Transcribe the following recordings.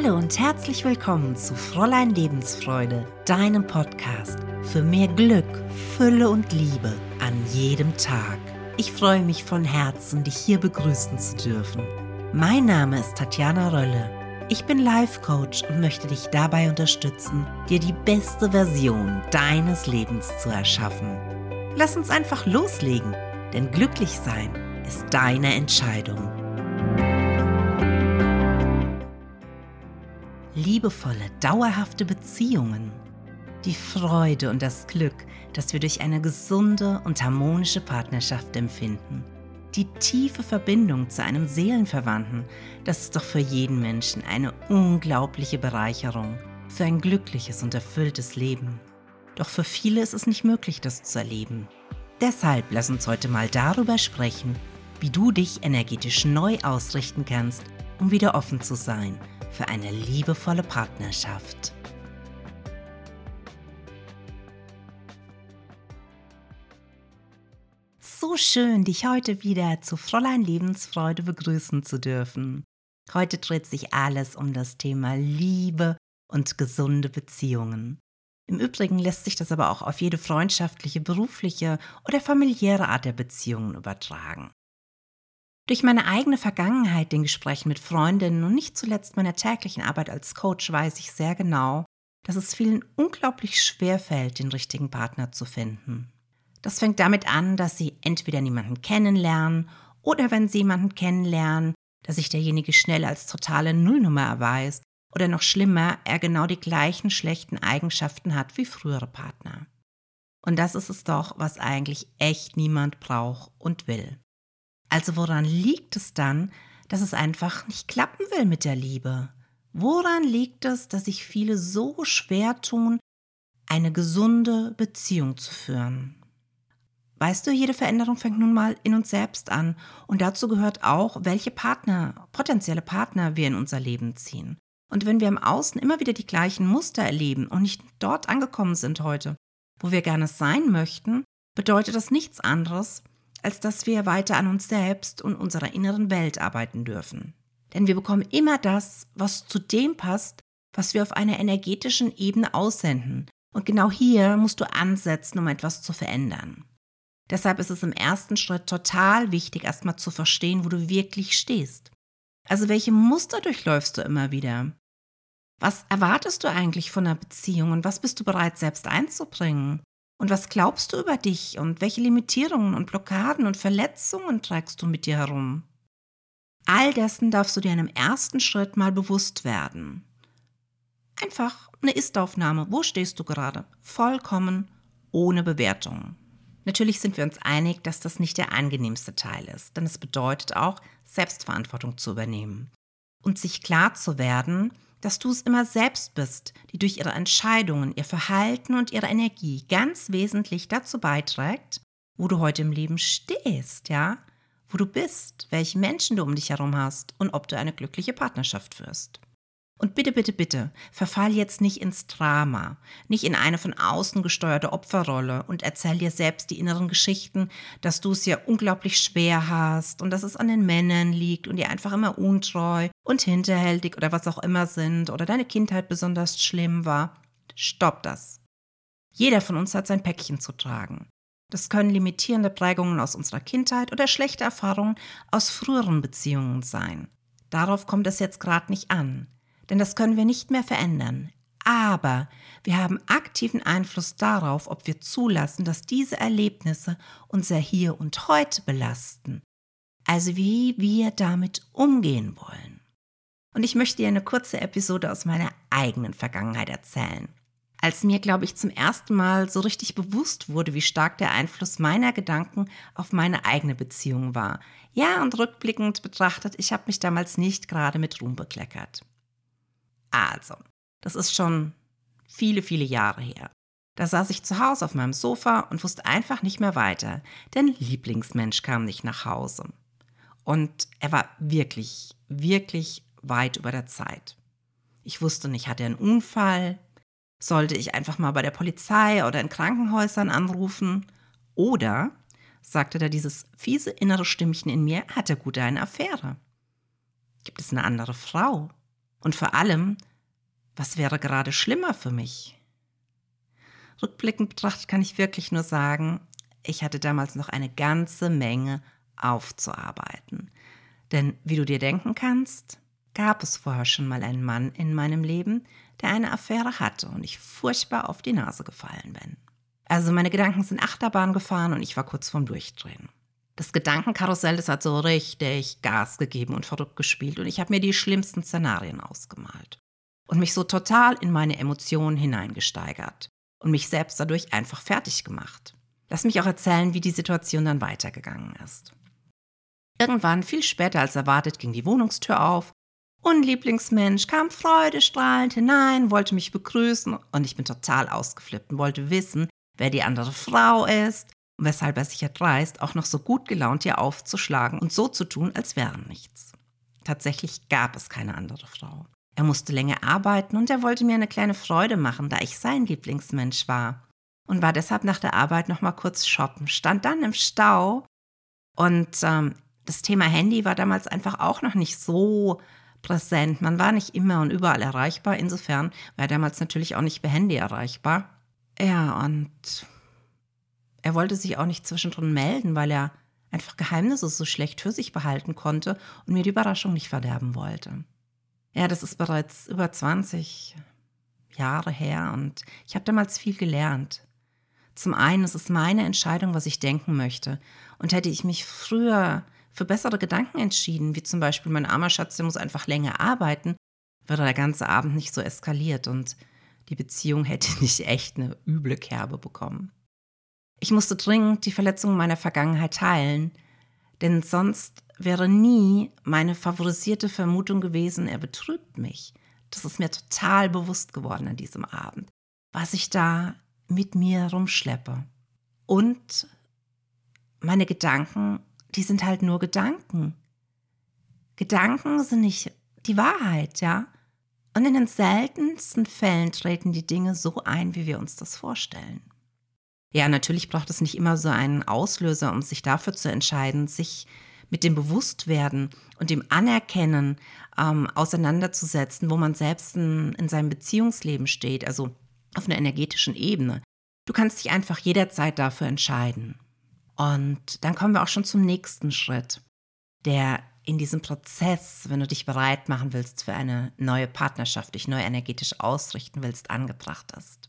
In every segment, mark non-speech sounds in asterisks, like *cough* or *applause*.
Hallo und herzlich willkommen zu Fräulein Lebensfreude, deinem Podcast für mehr Glück, Fülle und Liebe an jedem Tag. Ich freue mich von Herzen, dich hier begrüßen zu dürfen. Mein Name ist Tatjana Rölle. Ich bin Life Coach und möchte dich dabei unterstützen, dir die beste Version deines Lebens zu erschaffen. Lass uns einfach loslegen, denn glücklich sein ist deine Entscheidung. Liebevolle, dauerhafte Beziehungen, die Freude und das Glück, das wir durch eine gesunde und harmonische Partnerschaft empfinden, die tiefe Verbindung zu einem Seelenverwandten, das ist doch für jeden Menschen eine unglaubliche Bereicherung, für ein glückliches und erfülltes Leben. Doch für viele ist es nicht möglich, das zu erleben. Deshalb lass uns heute mal darüber sprechen, wie du dich energetisch neu ausrichten kannst, um wieder offen zu sein für eine liebevolle Partnerschaft. So schön, dich heute wieder zu Fräulein Lebensfreude begrüßen zu dürfen. Heute dreht sich alles um das Thema Liebe und gesunde Beziehungen. Im Übrigen lässt sich das aber auch auf jede freundschaftliche, berufliche oder familiäre Art der Beziehungen übertragen. Durch meine eigene Vergangenheit, den Gesprächen mit Freundinnen und nicht zuletzt meiner täglichen Arbeit als Coach weiß ich sehr genau, dass es vielen unglaublich schwer fällt, den richtigen Partner zu finden. Das fängt damit an, dass sie entweder niemanden kennenlernen oder wenn sie jemanden kennenlernen, dass sich derjenige schnell als totale Nullnummer erweist oder noch schlimmer, er genau die gleichen schlechten Eigenschaften hat wie frühere Partner. Und das ist es doch, was eigentlich echt niemand braucht und will. Also woran liegt es dann, dass es einfach nicht klappen will mit der Liebe? Woran liegt es, dass sich viele so schwer tun, eine gesunde Beziehung zu führen? Weißt du, jede Veränderung fängt nun mal in uns selbst an und dazu gehört auch, welche Partner, potenzielle Partner wir in unser Leben ziehen. Und wenn wir im Außen immer wieder die gleichen Muster erleben und nicht dort angekommen sind heute, wo wir gerne sein möchten, bedeutet das nichts anderes, als dass wir weiter an uns selbst und unserer inneren Welt arbeiten dürfen. Denn wir bekommen immer das, was zu dem passt, was wir auf einer energetischen Ebene aussenden. Und genau hier musst du ansetzen, um etwas zu verändern. Deshalb ist es im ersten Schritt total wichtig, erstmal zu verstehen, wo du wirklich stehst. Also welche Muster durchläufst du immer wieder? Was erwartest du eigentlich von einer Beziehung und was bist du bereit selbst einzubringen? Und was glaubst du über dich und welche Limitierungen und Blockaden und Verletzungen trägst du mit dir herum? All dessen darfst du dir in einem ersten Schritt mal bewusst werden. Einfach eine Ist-Aufnahme. Wo stehst du gerade? Vollkommen ohne Bewertung. Natürlich sind wir uns einig, dass das nicht der angenehmste Teil ist, denn es bedeutet auch, Selbstverantwortung zu übernehmen und sich klar zu werden, dass du es immer selbst bist, die durch ihre Entscheidungen, ihr Verhalten und ihre Energie ganz wesentlich dazu beiträgt, wo du heute im Leben stehst, ja? Wo du bist, welche Menschen du um dich herum hast und ob du eine glückliche Partnerschaft führst. Und bitte, bitte, bitte, verfall jetzt nicht ins Drama, nicht in eine von außen gesteuerte Opferrolle und erzähl dir selbst die inneren Geschichten, dass du es ja unglaublich schwer hast und dass es an den Männern liegt und ihr einfach immer untreu und hinterhältig oder was auch immer sind oder deine Kindheit besonders schlimm war. Stopp das. Jeder von uns hat sein Päckchen zu tragen. Das können limitierende Prägungen aus unserer Kindheit oder schlechte Erfahrungen aus früheren Beziehungen sein. Darauf kommt es jetzt gerade nicht an denn das können wir nicht mehr verändern. Aber wir haben aktiven Einfluss darauf, ob wir zulassen, dass diese Erlebnisse unser Hier und Heute belasten. Also wie wir damit umgehen wollen. Und ich möchte dir eine kurze Episode aus meiner eigenen Vergangenheit erzählen. Als mir, glaube ich, zum ersten Mal so richtig bewusst wurde, wie stark der Einfluss meiner Gedanken auf meine eigene Beziehung war. Ja, und rückblickend betrachtet, ich habe mich damals nicht gerade mit Ruhm bekleckert. Also, das ist schon viele, viele Jahre her. Da saß ich zu Hause auf meinem Sofa und wusste einfach nicht mehr weiter, denn Lieblingsmensch kam nicht nach Hause. Und er war wirklich, wirklich weit über der Zeit. Ich wusste nicht, hatte er einen Unfall? Sollte ich einfach mal bei der Polizei oder in Krankenhäusern anrufen? Oder, sagte da dieses fiese innere Stimmchen in mir, hat er gut eine Affäre? Gibt es eine andere Frau? Und vor allem, was wäre gerade schlimmer für mich? Rückblickend betrachtet kann ich wirklich nur sagen, ich hatte damals noch eine ganze Menge aufzuarbeiten. Denn wie du dir denken kannst, gab es vorher schon mal einen Mann in meinem Leben, der eine Affäre hatte und ich furchtbar auf die Nase gefallen bin. Also meine Gedanken sind Achterbahn gefahren und ich war kurz vorm Durchdrehen. Das Gedankenkarussell, das hat so richtig Gas gegeben und verrückt gespielt und ich habe mir die schlimmsten Szenarien ausgemalt und mich so total in meine Emotionen hineingesteigert und mich selbst dadurch einfach fertig gemacht. Lass mich auch erzählen, wie die Situation dann weitergegangen ist. Irgendwann, viel später als erwartet, ging die Wohnungstür auf und Lieblingsmensch kam freudestrahlend hinein, wollte mich begrüßen und ich bin total ausgeflippt und wollte wissen, wer die andere Frau ist weshalb er sich erdreist, auch noch so gut gelaunt hier aufzuschlagen und so zu tun, als wäre nichts. Tatsächlich gab es keine andere Frau. Er musste länger arbeiten und er wollte mir eine kleine Freude machen, da ich sein Lieblingsmensch war. Und war deshalb nach der Arbeit noch mal kurz shoppen, stand dann im Stau und ähm, das Thema Handy war damals einfach auch noch nicht so präsent. Man war nicht immer und überall erreichbar. Insofern war er damals natürlich auch nicht per Handy erreichbar. Ja, und er wollte sich auch nicht zwischendrin melden, weil er einfach Geheimnisse so schlecht für sich behalten konnte und mir die Überraschung nicht verderben wollte. Ja, das ist bereits über 20 Jahre her und ich habe damals viel gelernt. Zum einen ist es meine Entscheidung, was ich denken möchte. Und hätte ich mich früher für bessere Gedanken entschieden, wie zum Beispiel mein armer Schatz, der muss einfach länger arbeiten, wäre der ganze Abend nicht so eskaliert und die Beziehung hätte *laughs* nicht echt eine üble Kerbe bekommen. Ich musste dringend die Verletzungen meiner Vergangenheit heilen, denn sonst wäre nie meine favorisierte Vermutung gewesen, er betrügt mich. Das ist mir total bewusst geworden an diesem Abend, was ich da mit mir rumschleppe. Und meine Gedanken, die sind halt nur Gedanken. Gedanken sind nicht die Wahrheit, ja? Und in den seltensten Fällen treten die Dinge so ein, wie wir uns das vorstellen. Ja, natürlich braucht es nicht immer so einen Auslöser, um sich dafür zu entscheiden, sich mit dem Bewusstwerden und dem Anerkennen ähm, auseinanderzusetzen, wo man selbst in, in seinem Beziehungsleben steht, also auf einer energetischen Ebene. Du kannst dich einfach jederzeit dafür entscheiden. Und dann kommen wir auch schon zum nächsten Schritt, der in diesem Prozess, wenn du dich bereit machen willst für eine neue Partnerschaft, dich neu energetisch ausrichten willst, angebracht ist.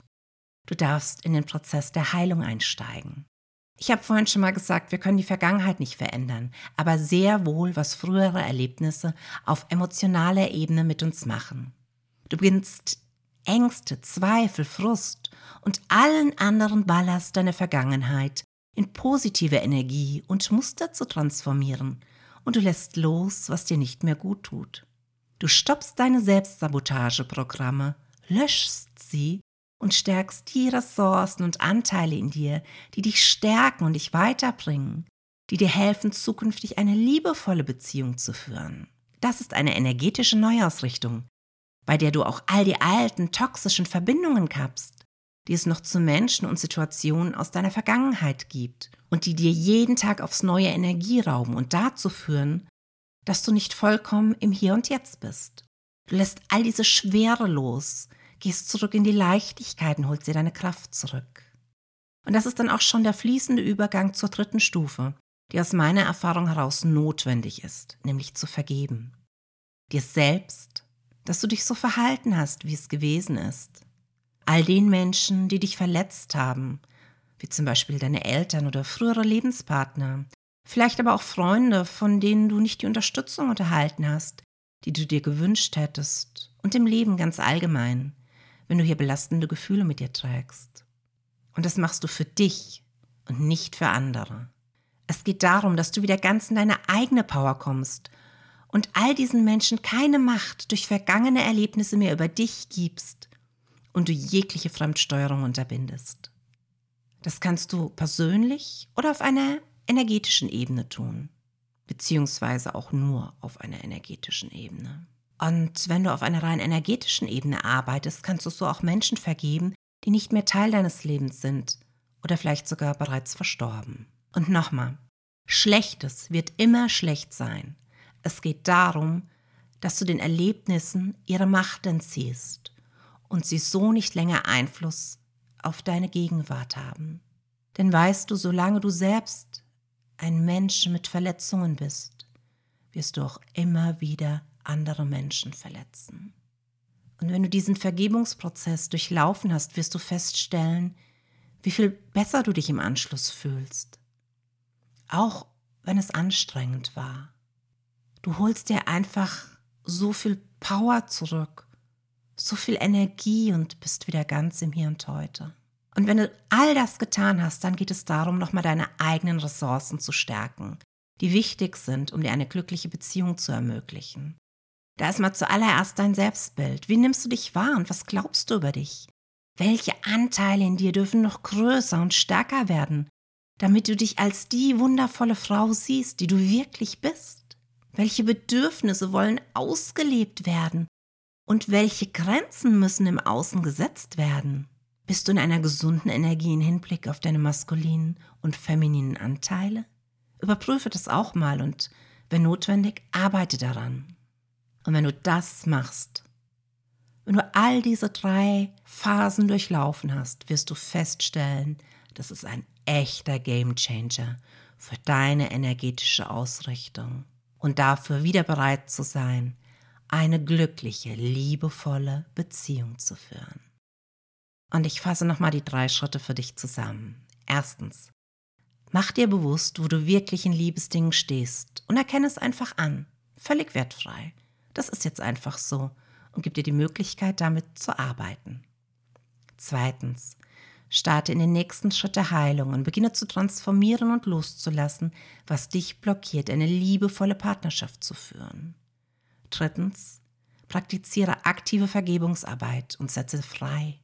Du darfst in den Prozess der Heilung einsteigen. Ich habe vorhin schon mal gesagt, wir können die Vergangenheit nicht verändern, aber sehr wohl, was frühere Erlebnisse auf emotionaler Ebene mit uns machen. Du beginnst Ängste, Zweifel, Frust und allen anderen Ballast deiner Vergangenheit in positive Energie und Muster zu transformieren und du lässt los, was dir nicht mehr gut tut. Du stoppst deine Selbstsabotageprogramme, löschst sie und stärkst die Ressourcen und Anteile in dir, die dich stärken und dich weiterbringen, die dir helfen, zukünftig eine liebevolle Beziehung zu führen. Das ist eine energetische Neuausrichtung, bei der du auch all die alten toxischen Verbindungen kappst, die es noch zu Menschen und Situationen aus deiner Vergangenheit gibt und die dir jeden Tag aufs neue Energie rauben und dazu führen, dass du nicht vollkommen im Hier und Jetzt bist. Du lässt all diese Schwere los, gehst zurück in die Leichtigkeit und holst dir deine Kraft zurück. Und das ist dann auch schon der fließende Übergang zur dritten Stufe, die aus meiner Erfahrung heraus notwendig ist, nämlich zu vergeben. Dir selbst, dass du dich so verhalten hast, wie es gewesen ist. All den Menschen, die dich verletzt haben, wie zum Beispiel deine Eltern oder frühere Lebenspartner, vielleicht aber auch Freunde, von denen du nicht die Unterstützung unterhalten hast, die du dir gewünscht hättest, und im Leben ganz allgemein wenn du hier belastende Gefühle mit dir trägst. Und das machst du für dich und nicht für andere. Es geht darum, dass du wieder ganz in deine eigene Power kommst und all diesen Menschen keine Macht durch vergangene Erlebnisse mehr über dich gibst und du jegliche Fremdsteuerung unterbindest. Das kannst du persönlich oder auf einer energetischen Ebene tun, beziehungsweise auch nur auf einer energetischen Ebene. Und wenn du auf einer rein energetischen Ebene arbeitest, kannst du so auch Menschen vergeben, die nicht mehr Teil deines Lebens sind oder vielleicht sogar bereits verstorben. Und nochmal, Schlechtes wird immer schlecht sein. Es geht darum, dass du den Erlebnissen ihre Macht entziehst und sie so nicht länger Einfluss auf deine Gegenwart haben. Denn weißt du, solange du selbst ein Mensch mit Verletzungen bist, wirst du auch immer wieder andere Menschen verletzen. Und wenn du diesen Vergebungsprozess durchlaufen hast, wirst du feststellen, wie viel besser du dich im Anschluss fühlst. Auch wenn es anstrengend war. Du holst dir einfach so viel Power zurück, so viel Energie und bist wieder ganz im Hier und Heute. Und wenn du all das getan hast, dann geht es darum, nochmal deine eigenen Ressourcen zu stärken, die wichtig sind, um dir eine glückliche Beziehung zu ermöglichen. Da ist mal zuallererst dein Selbstbild. Wie nimmst du dich wahr und was glaubst du über dich? Welche Anteile in dir dürfen noch größer und stärker werden, damit du dich als die wundervolle Frau siehst, die du wirklich bist? Welche Bedürfnisse wollen ausgelebt werden? Und welche Grenzen müssen im Außen gesetzt werden? Bist du in einer gesunden Energie im Hinblick auf deine maskulinen und femininen Anteile? Überprüfe das auch mal und, wenn notwendig, arbeite daran. Und wenn du das machst, wenn du all diese drei Phasen durchlaufen hast, wirst du feststellen, das ist ein echter Gamechanger für deine energetische Ausrichtung und dafür wieder bereit zu sein, eine glückliche, liebevolle Beziehung zu führen. Und ich fasse nochmal die drei Schritte für dich zusammen. Erstens, mach dir bewusst, wo du wirklich in Liebesdingen stehst und erkenne es einfach an, völlig wertfrei. Das ist jetzt einfach so und gibt dir die Möglichkeit, damit zu arbeiten. Zweitens, starte in den nächsten Schritt der Heilung und beginne zu transformieren und loszulassen, was dich blockiert, eine liebevolle Partnerschaft zu führen. Drittens, praktiziere aktive Vergebungsarbeit und setze frei.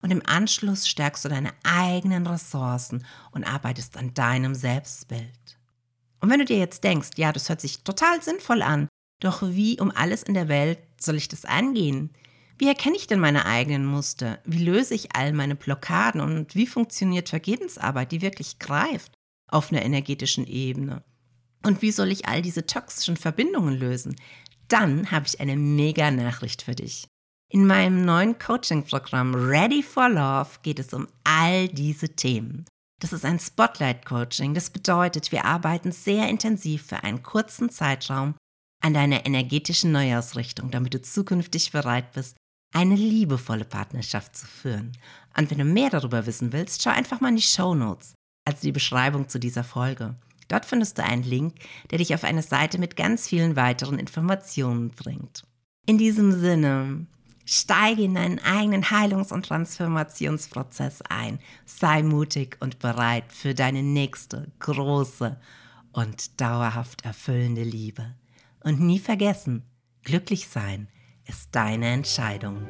Und im Anschluss stärkst du deine eigenen Ressourcen und arbeitest an deinem Selbstbild. Und wenn du dir jetzt denkst, ja, das hört sich total sinnvoll an, doch wie um alles in der Welt soll ich das angehen? Wie erkenne ich denn meine eigenen Muster? Wie löse ich all meine Blockaden? Und wie funktioniert Vergebensarbeit, die wirklich greift auf einer energetischen Ebene? Und wie soll ich all diese toxischen Verbindungen lösen? Dann habe ich eine mega Nachricht für dich. In meinem neuen Coaching-Programm Ready for Love geht es um all diese Themen. Das ist ein Spotlight-Coaching. Das bedeutet, wir arbeiten sehr intensiv für einen kurzen Zeitraum an deiner energetischen Neuausrichtung, damit du zukünftig bereit bist, eine liebevolle Partnerschaft zu führen. Und wenn du mehr darüber wissen willst, schau einfach mal in die Show Notes, also die Beschreibung zu dieser Folge. Dort findest du einen Link, der dich auf eine Seite mit ganz vielen weiteren Informationen bringt. In diesem Sinne, steige in deinen eigenen Heilungs- und Transformationsprozess ein. Sei mutig und bereit für deine nächste große und dauerhaft erfüllende Liebe. Und nie vergessen, glücklich sein ist deine Entscheidung.